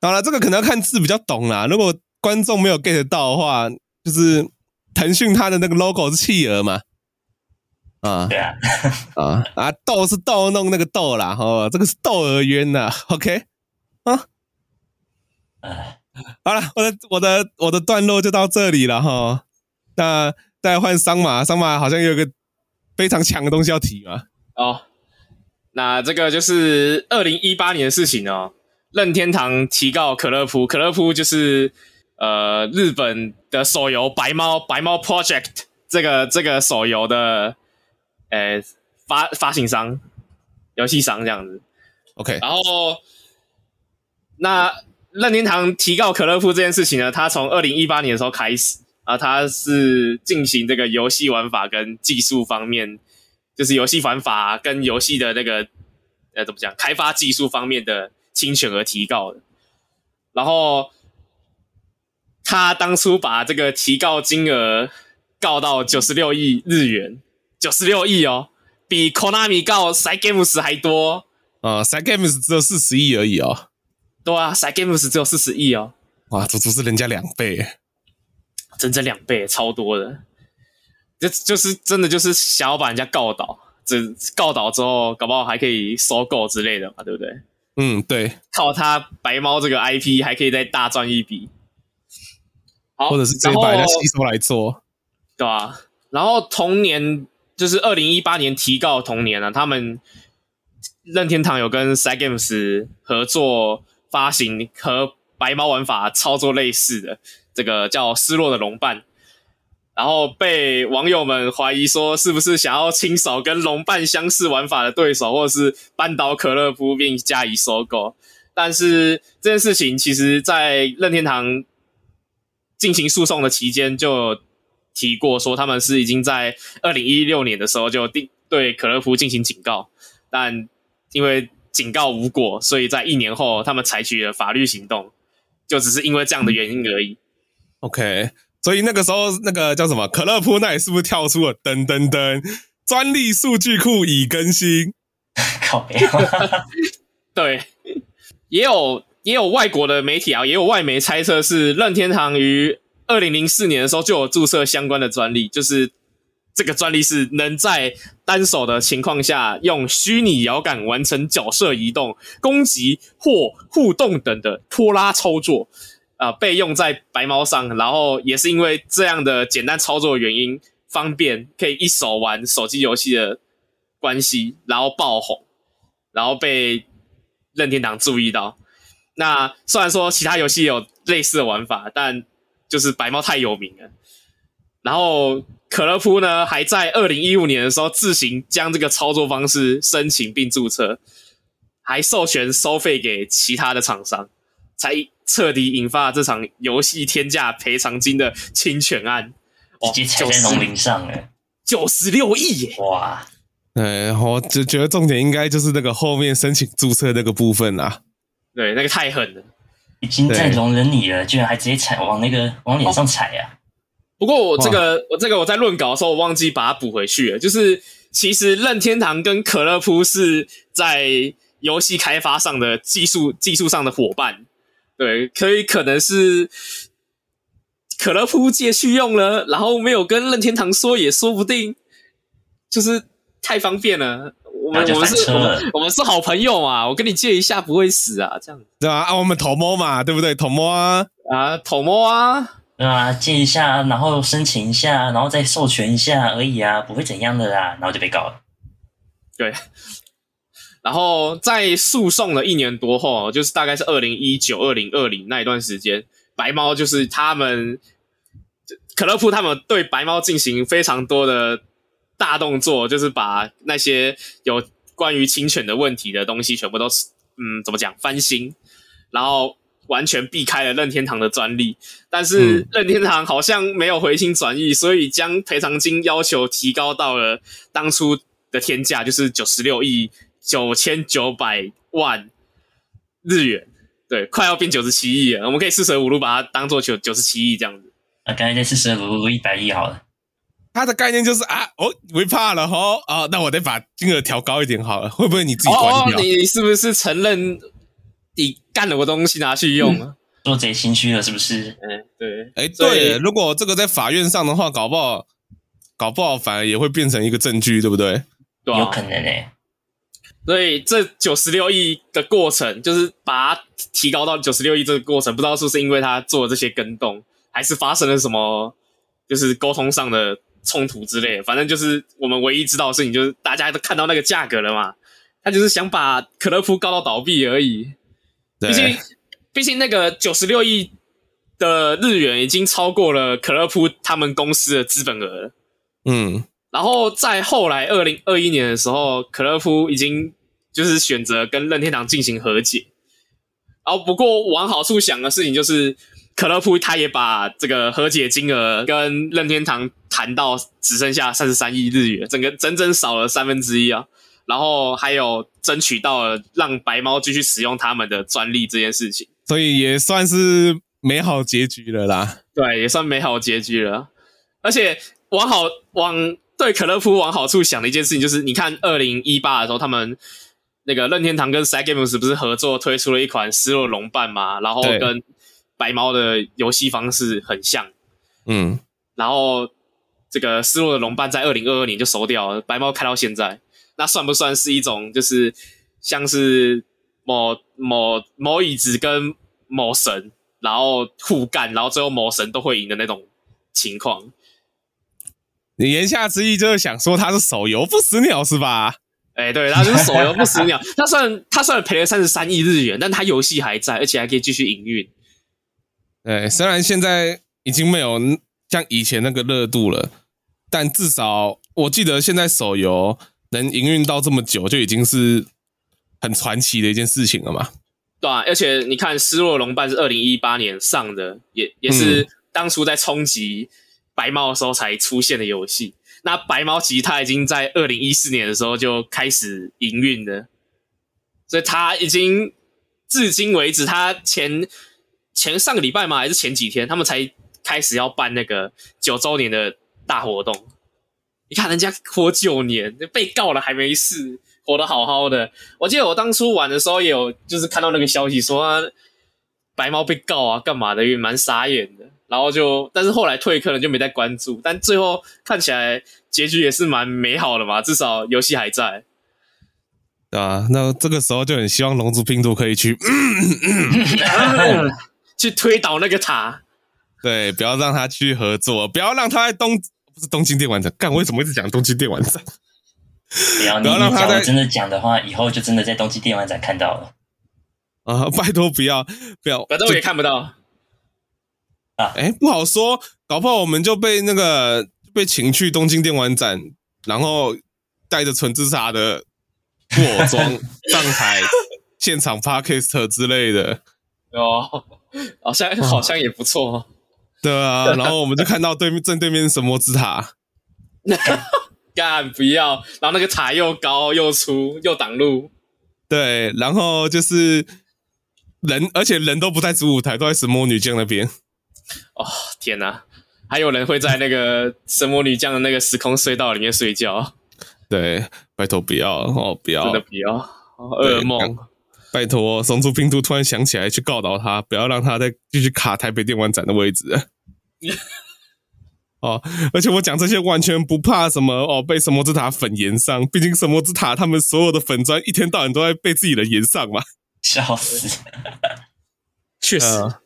好了，这个可能要看字比较懂啦。如果观众没有 get 到的话，就是腾讯它的那个 logo 是企鹅嘛。啊，对啊，啊啊，逗是逗弄那个逗啦，哦，这个是窦娥冤呐，OK，啊，哎。好了，我的我的我的段落就到这里了哈。那再换桑马，桑马好像有个非常强的东西要提嘛。哦，那这个就是二零一八年的事情哦。任天堂提告可乐扑，可乐扑就是呃日本的手游白猫白猫 Project 这个这个手游的呃发发行商游戏商这样子。OK，然后那。任天堂提告可乐扑这件事情呢，他从二零一八年的时候开始啊，他是进行这个游戏玩法跟技术方面，就是游戏玩法跟游戏的那个呃怎么讲，开发技术方面的侵权而提告的。然后他当初把这个提告金额告到九十六亿日元，九十六亿哦，比 Konami 告 s y Games 还多啊 s y Games 只有四十亿而已哦。对啊 s y Games 只有四十亿哦，哇，足足是人家两倍，整整两倍，超多的，就就是真的就是想要把人家告倒，这告倒之后，搞不好还可以收购之类的嘛，对不对？嗯，对，靠他白猫这个 IP 还可以再大赚一笔，好，或者是直接把人家吸收来做，对啊，然后同年就是二零一八年提告同年啊，他们任天堂有跟 Cygames 合作。发行和白猫玩法操作类似的这个叫《失落的龙伴》，然后被网友们怀疑说是不是想要清扫跟龙伴相似玩法的对手，或者是扳倒可乐夫并加以收购。但是这件事情其实，在任天堂进行诉讼的期间就提过，说他们是已经在二零一六年的时候就定对可乐夫进行警告，但因为警告无果，所以在一年后，他们采取了法律行动，就只是因为这样的原因而已。OK，所以那个时候，那个叫什么可乐铺那里是不是跳出了噔噔噔，专利数据库已更新？靠北，对，也有也有外国的媒体啊，也有外媒猜测是任天堂于二零零四年的时候就有注册相关的专利，就是这个专利是能在单手的情况下用虚拟摇杆完成角色移动、攻击或互动等的拖拉操作，啊、呃，被用在白猫上，然后也是因为这样的简单操作的原因，方便可以一手玩手机游戏的关系，然后爆红，然后被任天堂注意到。那虽然说其他游戏有类似的玩法，但就是白猫太有名了。然后可乐夫呢，还在二零一五年的时候自行将这个操作方式申请并注册，还授权收费给其他的厂商，才彻底引发这场游戏天价赔偿金的侵权案。直接踩在龙鳞上了，九十六亿耶！哇，哎，我只觉得重点应该就是那个后面申请注册那个部分啊。对，那个太狠了，已经在容忍你了，居然还直接踩往那个往脸上踩呀、啊！不过我这个我这个我在论稿的时候，我忘记把它补回去了。就是其实任天堂跟可乐铺是在游戏开发上的技术技术上的伙伴，对，可以可能是可乐扑借去用了，然后没有跟任天堂说，也说不定，就是太方便了。我们我们是我们，我们是好朋友嘛，我跟你借一下不会死啊，这样子对啊，啊，我们偷摸嘛，对不对？偷摸啊啊，偷摸啊，对啊，借一下，然后申请一下，然后再授权一下而已啊，不会怎样的啦，然后就被告了。对，然后在诉讼了一年多后，就是大概是二零一九、二零二零那一段时间，白猫就是他们可乐铺他们对白猫进行非常多的。大动作就是把那些有关于侵权的问题的东西全部都嗯，怎么讲翻新，然后完全避开了任天堂的专利。但是任天堂好像没有回心转意，所以将赔偿金要求提高到了当初的天价，就是九十六亿九千九百万日元，对，快要变九十七亿了。我们可以四舍五入把它当做九九十七亿这样子。啊刚才在四舍五入一百亿好了。它的概念就是啊，哦，会怕了吼啊，那我得把金额调高一点好了，会不会你自己关掉？哦，你是不是承认你干了我东西拿去用啊？做贼心虚了是不是？嗯，对，哎，对，如果这个在法院上的话，搞不好，搞不好反而也会变成一个证据，对不对？对啊，有可能诶。所以这九十六亿的过程，就是把它提高到九十六亿这个过程，不知道是不是因为他做了这些更动，还是发生了什么，就是沟通上的。冲突之类，反正就是我们唯一知道的事情，就是大家都看到那个价格了嘛。他就是想把可乐铺告到倒闭而已。毕竟，毕竟那个九十六亿的日元已经超过了可乐铺他们公司的资本额。嗯，然后在后来二零二一年的时候，可乐夫已经就是选择跟任天堂进行和解。然后不过往好处想的事情就是。可乐夫他也把这个和解金额跟任天堂谈到只剩下三十三亿日元，整个整整少了三分之一啊！然后还有争取到了让白猫继续使用他们的专利这件事情，所以也算是美好结局了啦。对，也算美好结局了。而且往好往对可乐夫往好处想的一件事情就是，你看二零一八的时候，他们那个任天堂跟 Cygames 不是合作推出了一款失落龙伴嘛？然后跟白猫的游戏方式很像，嗯，然后这个失落的龙伴在二零二二年就收掉了，白猫开到现在，那算不算是一种就是像是某某某椅子跟某神，然后互干，然后最后某神都会赢的那种情况？你言下之意就是想说他是手游不死鸟是吧？哎，对，他就是手游不死鸟，他虽然他虽然赔了三十三亿日元，但他游戏还在，而且还可以继续营运。对，虽然现在已经没有像以前那个热度了，但至少我记得现在手游能营运到这么久，就已经是很传奇的一件事情了嘛。对啊，而且你看《失落龙绊》是二零一八年上的，也也是当初在冲击白猫的时候才出现的游戏。那白猫其实它已经在二零一四年的时候就开始营运了，所以它已经至今为止，它前。前上个礼拜吗？还是前几天，他们才开始要办那个九周年的大活动。你看人家活九年，被告了还没事，活得好好的。我记得我当初玩的时候也有，就是看到那个消息说，白猫被告啊，干嘛的，也蛮傻眼的。然后就，但是后来退课了，就没再关注。但最后看起来结局也是蛮美好的嘛，至少游戏还在。对啊，那这个时候就很希望龙族拼图可以去，嗯嗯、去推倒那个塔。对，不要让他去合作，不要让他在东不是东京电玩展。干，我为什么一直讲东京电玩展？不要，你你讲的真的讲的话，以后就真的在东京电玩展看到了。啊，拜托不要不要，反正我也看不到。啊，哎，不好说，搞不好我们就被那个被请去东京电玩展，然后带着纯自杀的布偶装上台现场 Podcast 之类的哦，好像 好像也不错。对啊，然后我们就看到对面正对面是神魔之塔，干不要，然后那个塔又高又粗又挡路，对，然后就是人，而且人都不在主舞台，都在神魔女将那边。哦天哪！还有人会在那个神魔女将的那个时空隧道里面睡觉？对，拜托不要哦，不要，真的不要，噩梦！拜托，松竹拼图突然想起来去告倒他，不要让他再继续卡台北电玩展的位置。哦，而且我讲这些完全不怕什么哦，被神魔之塔粉炎上，毕竟神魔之塔他们所有的粉砖一天到晚都在被自己人炎上嘛，笑死！确实。呃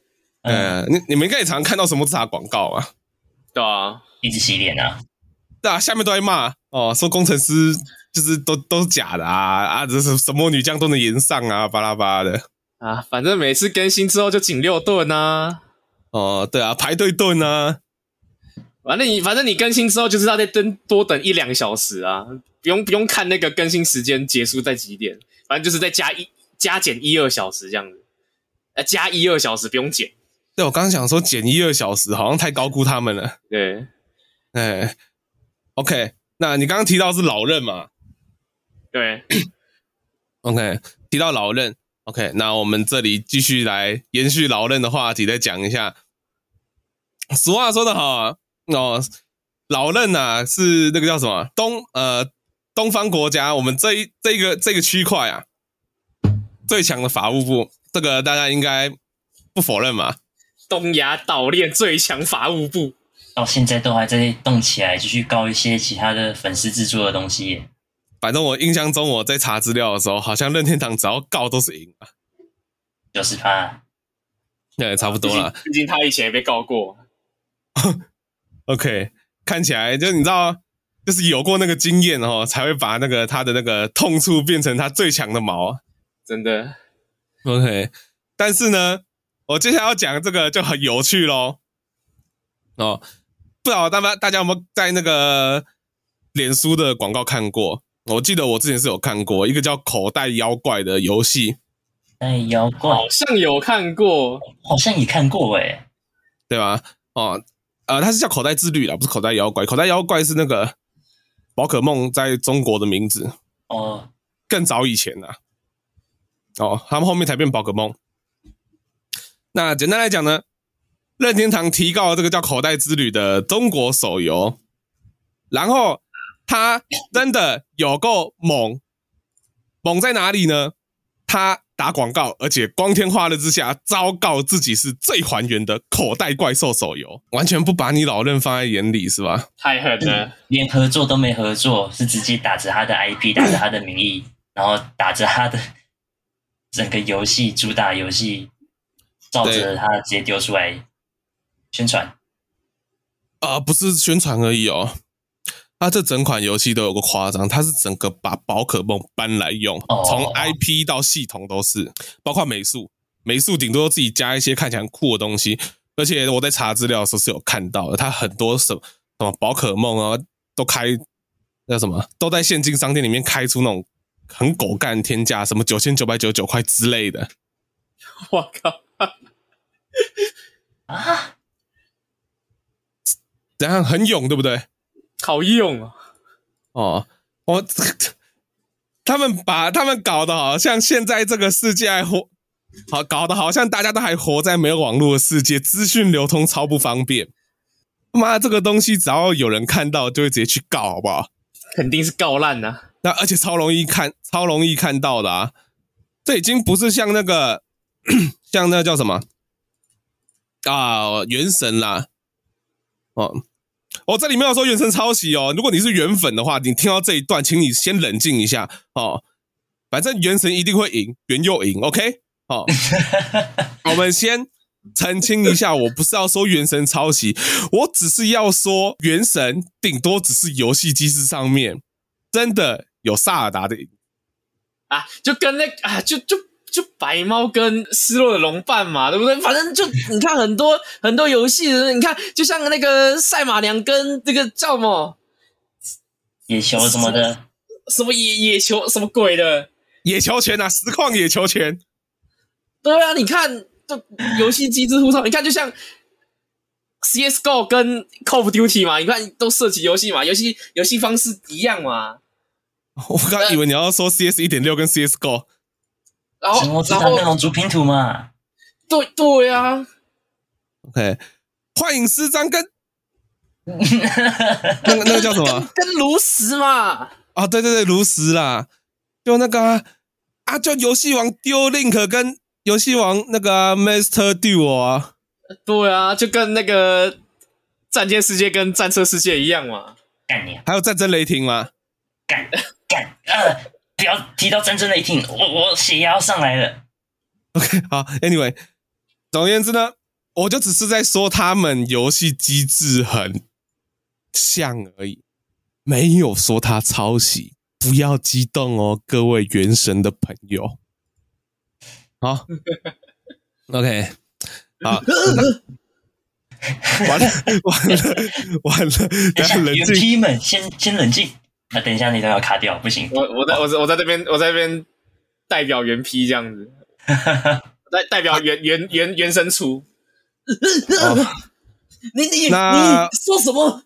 呃，你你们应该也常看到什么啥广告啊？对啊，一直洗脸啊，对啊，下面都在骂哦，说工程师就是都都是假的啊啊，这是什么女将都能炎上啊，巴拉巴拉的。啊，反正每次更新之后就仅六顿啊，哦，对啊，排队顿啊，反正你反正你更新之后就是要再等多等一两个小时啊，不用不用看那个更新时间结束在几点，反正就是再加一加减一二小时这样子，呃，加一二小时不用减。对，我刚刚想说减一二小时，好像太高估他们了。对，哎，OK，那你刚刚提到是老任嘛？对，OK，提到老任，OK，那我们这里继续来延续老任的话题，再讲一下。俗话说得好啊，哦，老任呐、啊、是那个叫什么东呃东方国家，我们这一这一个这个区块啊最强的法务部，这个大家应该不否认嘛。东亚岛链最强法务部，到现在都还在动起来，继续告一些其他的粉丝制作的东西。反正我印象中，我在查资料的时候，好像任天堂只要告都是赢啊，九十趴，对，差不多了。毕竟他以前也被告过。OK，看起来就你知道，就是有过那个经验哦，才会把那个他的那个痛处变成他最强的矛。真的。OK，但是呢。我接下来要讲这个就很有趣喽，哦，不知道大家大家有没有在那个脸书的广告看过？我记得我之前是有看过一个叫《口袋妖怪》的游戏。哎，妖怪好像有看过，好像也看过哎，对吧？哦，呃，它是叫《口袋自律》啦，不是《口袋妖怪》。《口袋妖怪》是那个宝可梦在中国的名字哦，更早以前啦。哦，他们后面才变宝可梦。那简单来讲呢，任天堂提告了这个叫《口袋之旅》的中国手游，然后他真的有够猛，猛在哪里呢？他打广告，而且光天化日之下昭告自己是最还原的口袋怪兽手游，完全不把你老任放在眼里，是吧？太狠了，连合作都没合作，是直接打着他的 IP，打着他的名义，然后打着他的整个游戏主打游戏。照着他直接丢出来宣传啊，不是宣传而已哦。他这整款游戏都有个夸张，它是整个把宝可梦搬来用，从 IP 到系统都是，包括美术，美术顶多自己加一些看起来很酷的东西。而且我在查资料的时候是有看到的，它很多什么什么宝可梦啊，都开那什么，都在现金商店里面开出那种很狗干天价，什么九千九百九十九块之类的。我靠！啊，怎样很勇，对不对？好勇啊！哦，我他们把他们搞得好像现在这个世界还活好，搞得好像大家都还活在没有网络的世界，资讯流通超不方便。妈，这个东西只要有人看到，就会直接去告，好不好？肯定是告烂呐！那而且超容易看，超容易看到的啊！这已经不是像那个。像那个叫什么啊，原神啦，哦，我这里没有说原神抄袭哦。如果你是原粉的话，你听到这一段，请你先冷静一下哦。反正原神一定会赢，原又赢，OK？哦，我们先澄清一下，我不是要说原神抄袭，我只是要说原神顶多只是游戏机制上面真的有萨尔达的赢啊，就跟那啊，就就。就白猫跟失落的龙伴嘛，对不对？反正就你看很多很多游戏的，你看就像那个赛马娘跟那个叫什么野球什么的，什么，野野球什么鬼的野球拳啊，实况野球拳。对啊，你看这游戏机制互通，你看就像 CS:GO 跟 Call of Duty 嘛，你看都涉及游戏嘛，游戏游戏方式一样嘛。我刚以为你要说 CS 一点六跟 CS:GO。然后，我知道那种主拼图嘛？对对呀、啊。OK，幻影师张跟那个那个叫什么？跟炉石嘛？啊，对对对，炉石啦，就那个啊，啊就游戏王丢 Link 跟游戏王那个、啊、Master Duel 啊。对啊，就跟那个战舰世界跟战车世界一样嘛。干你！还有战争雷霆吗？干干呃。不要提到战争雷霆，我我血压要上来了。OK，好，Anyway，总而言之呢，我就只是在说他们游戏机制很像而已，没有说他抄袭。不要激动哦，各位原神的朋友。好，OK，好，完了完了完了，等下冷静们，先先冷静。那等一下，你都要卡掉，不行。我我在我在我在这边，我在这边代表原批这样子，代代表原原原原神出。你你那你说什么？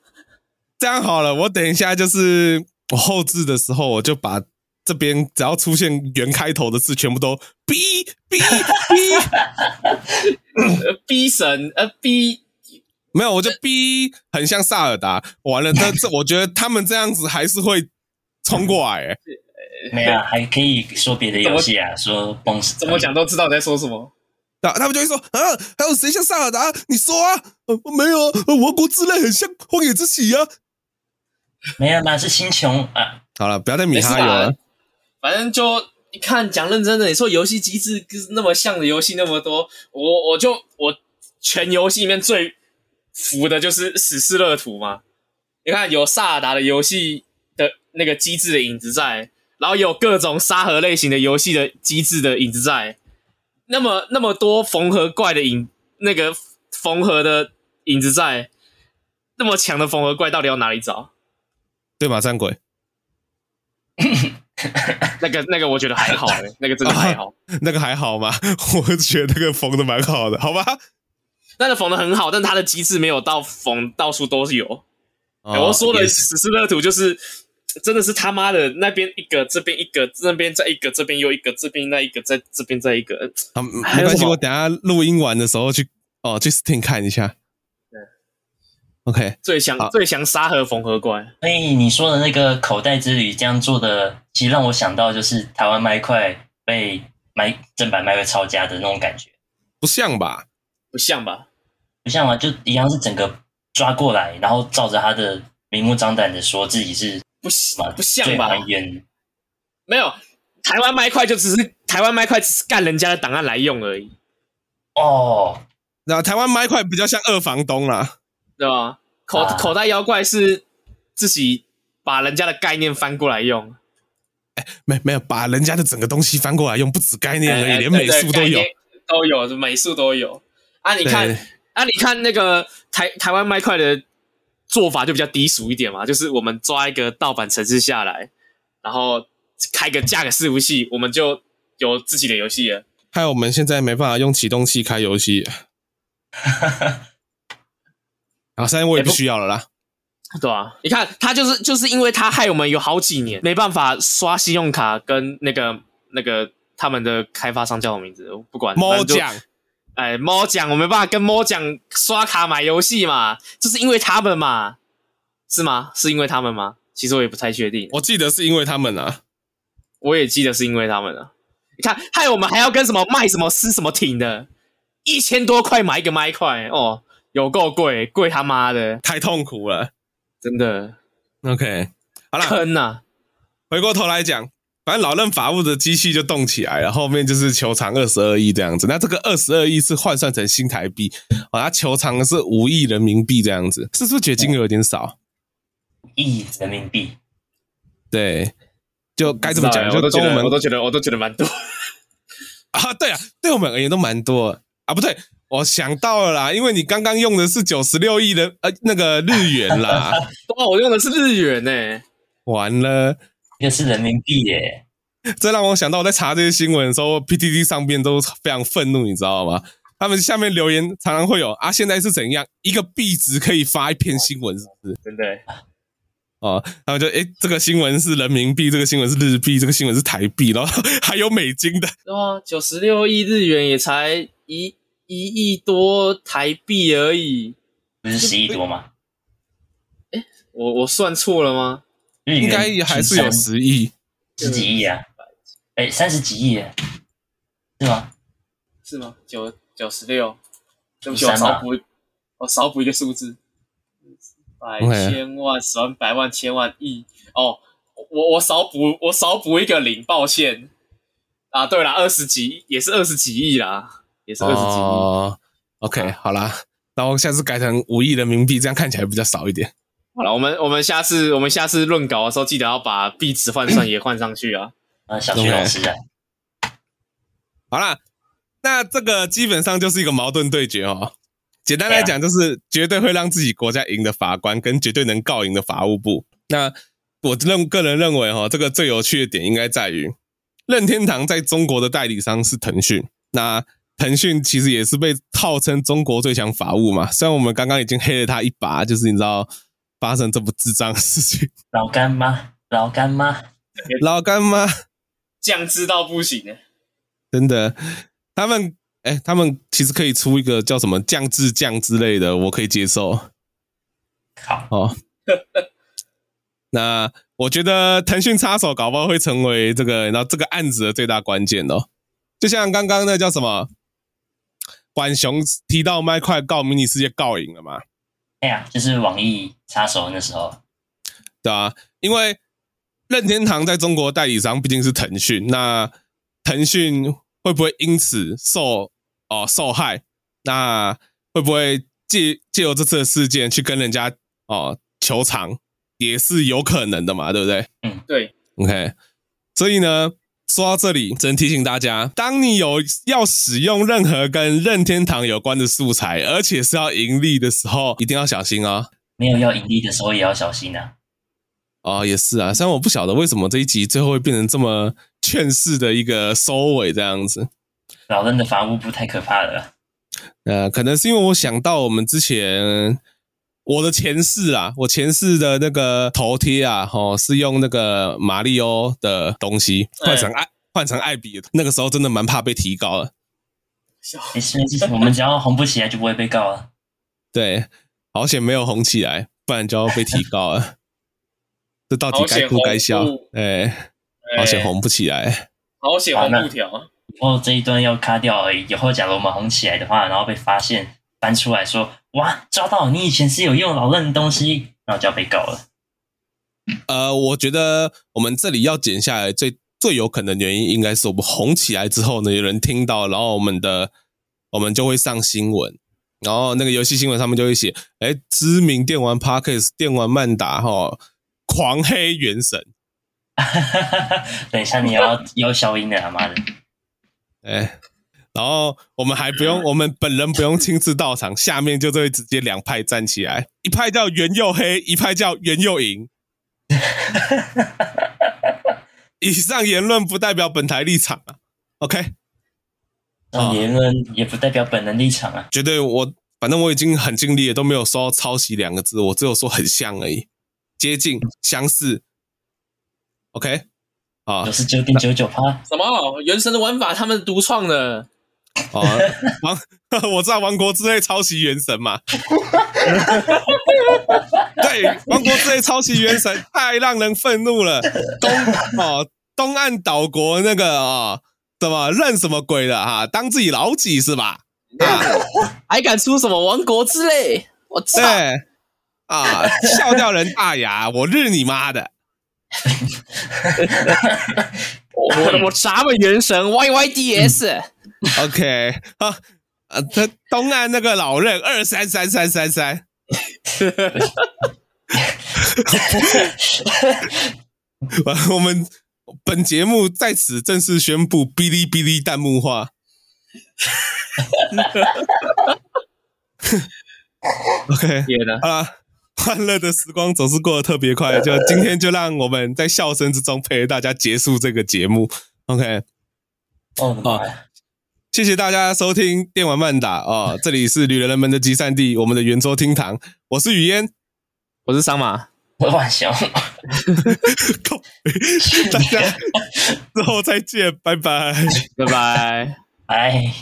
这样好了，我等一下就是我后置的时候，我就把这边只要出现原开头的字，全部都逼逼逼 逼神呃逼。没有，我就逼很像萨尔达。完了，这 这，我觉得他们这样子还是会冲过来。哎，没有，还可以说别的游戏啊，说。怎么讲都知道你在说什么。那他们就会说啊，还有谁像萨尔达？你说啊，没有啊，王国之泪很像荒野之息啊。没有那，是星穹啊。好了，不要再米哈游了。反正就一看讲认真的，你说游戏机制那么像的游戏那么多，我我就我全游戏里面最。服的就是史诗乐土嘛？你看有萨尔达的游戏的那个机制的影子在，然后有各种沙盒类型的游戏的机制的影子在，那么那么多缝合怪的影，那个缝合的影子在，那么强的缝合怪到底要哪里找？对马战鬼，那个那个我觉得还好，欸，那个真的还好，啊，那个还好吗？我觉得那个缝的蛮好的，好吧。那个缝的很好，但它的机制没有到缝到处都是有。哦欸、我说的史诗乐土就是真的是他妈的那边一个，这边一个，那边再一个，这边又一个，这边那一个，在这边再一个。啊，没 关系，我等下录音完的时候去哦，去 Steam 看一下。对，OK，最强最强沙盒缝合怪。所以你说的那个口袋之旅这样做的，其实让我想到就是台湾麦块被麦正版麦块抄家的那种感觉。不像吧？不像吧？不像啊，就一样是整个抓过来，然后照着他的明目张胆的说自己是不像不像吧？冤没有，台湾麦块就只是台湾麦块只是干人家的档案来用而已。哦，那台湾麦块比较像二房东啦，对吧？口、啊、口袋妖怪是自己把人家的概念翻过来用。哎，没没有把人家的整个东西翻过来用，不止概念而已，连美术都有，都有，美术都有。啊，你看。啊，你看那个台台湾麦块的做法就比较低俗一点嘛，就是我们抓一个盗版城市下来，然后开个架个伺服器，我们就有自己的游戏了。害我们现在没办法用启动器开游戏。啊，现在我也不需要了啦。对啊，你看他就是就是因为他害我们有好几年没办法刷信用卡跟那个那个他们的开发商叫什么名字？我不管。哎，猫奖，我没办法跟猫奖刷卡买游戏嘛，就是因为他们嘛，是吗？是因为他们吗？其实我也不太确定。我记得是因为他们啊，我也记得是因为他们啊。你看，害我们还要跟什么卖什么撕什么挺的，一千多块买一个麦块哦，有够贵，贵他妈的，太痛苦了，真的。OK，好了，坑呐、啊！回过头来讲，反正老任法务的机器就动起来了，后面就是求偿二十二亿这样子。那这个二十二亿是换算成新台币，啊，他求偿的是五亿人民币这样子，是不是觉得金额有点少？五亿人民币，对，就该怎么讲？就跟我们我都觉得，我都觉得蛮多。啊，对啊，对我们而言都蛮多啊，不对，我想到了啦，因为你刚刚用的是九十六亿的呃那个日元啦，哇，我用的是日元呢、欸，完了，这是人民币耶，这让我想到我在查这些新闻的时候，PTT 上边都非常愤怒，你知道吗？他们下面留言常常会有啊，现在是怎样一个币值可以发一篇新闻，是不是？真的。哦，他们就诶，这个新闻是人民币，这个新闻是日币，这个新闻是台币，然后 还有美金的。哇，九十六亿日元也才一一亿多台币而已，不是十亿多吗？诶，我我算错了吗？应该也还是有十亿，十几亿啊？哎，三十几亿耶，是吗？是吗？九九十六，对不起，我少补，我少补一个数字。百千万十万百万千万亿哦，我我少补我少补一个零，抱歉啊。对了，二十几也是二十几亿啦，也是二十几亿。哦、OK，好啦，那我下次改成五亿人民币，这样看起来比较少一点。好了，我们我们下次我们下次论稿的时候，记得要把壁纸换上也换上去啊。啊，小徐老师啊。好啦，那这个基本上就是一个矛盾对决哦。简单来讲，就是绝对会让自己国家赢的法官，跟绝对能告赢的法务部。那我认个人认为，哈，这个最有趣的点应该在于，任天堂在中国的代理商是腾讯。那腾讯其实也是被号称中国最强法务嘛。虽然我们刚刚已经黑了他一把，就是你知道发生这么智障的事情。老干妈，老干妈，老干妈，酱知道不行的，真的，他们。哎、欸，他们其实可以出一个叫什么“酱制酱”之类的，我可以接受。好哦，那我觉得腾讯插手搞不好会成为这个，然后这个案子的最大关键哦。就像刚刚那叫什么，管熊提到麦块告迷你世界告赢了嘛？哎呀，就是网易插手那时候，对啊，因为任天堂在中国代理商毕竟是腾讯，那腾讯。会不会因此受哦受害？那会不会借借由这次的事件去跟人家哦求偿，也是有可能的嘛，对不对？嗯，对。OK，所以呢，说到这里，只能提醒大家，当你有要使用任何跟任天堂有关的素材，而且是要盈利的时候，一定要小心哦。没有要盈利的时候，也要小心啊。哦，也是啊，虽然我不晓得为什么这一集最后会变成这么。劝世的一个收尾，这样子。老任的房屋不太可怕了。呃，可能是因为我想到我们之前我的前世啊，我前世的那个头贴啊，哦，是用那个马里欧的东西换成艾换成艾比，那个时候真的蛮怕被提高的。没事没事，我们只要红不起来就不会被告了。对，好险没有红起来，不然就要被提高了。这到底该哭该笑？哎。好险红不起来，好险红不条。以后这一段要卡掉而已。以后假如我们红起来的话，然后被发现搬出来说，哇，抓到你以前是有用老任的东西，然后就要被告了。呃，我觉得我们这里要剪下来最最有可能的原因，应该是我们红起来之后呢，有人听到，然后我们的我们就会上新闻，然后那个游戏新闻上面就会写，哎，知名电玩 Parkes 电玩漫达哈狂黑原神。等一下，你要要消音的，他妈的！哎，然后我们还不用，我们本人不用亲自到场，下面就会直接两派站起来，一派叫袁又黑，一派叫袁又赢。以上言论不代表本台立场啊，OK？啊言论也不代表本人立场啊，绝对我反正我已经很尽力了，都没有说抄袭两个字，我只有说很像而已，接近相似。OK，啊，九十九点九九趴，什么？原神的玩法他们独创的？哦，王，我知道《王国之泪》抄袭原神嘛？对，《王国之泪》抄袭原神，太让人愤怒了。东哦，东岸岛国那个啊、哦，怎么认什么鬼的哈？当自己老几是吧？啊，还敢出什么王国之泪？我操！啊，笑掉人大牙，我日你妈的！我我咱们原神 Y Y D S。OK 啊啊，他东岸那个老任二三三三三三。完，我们本节目在此正式宣布哔哩哔哩弹幕化。OK，好了，欢乐的时光总是过得特别快，就今天就让我们在笑声之中陪着大家结束这个节目。OK，哦，好，谢谢大家收听电玩慢打哦，这里是旅人们的集散地，我们的圆桌厅堂，我是雨嫣，我是桑马，我是浣熊，大家之后再见，拜拜，拜拜，拜。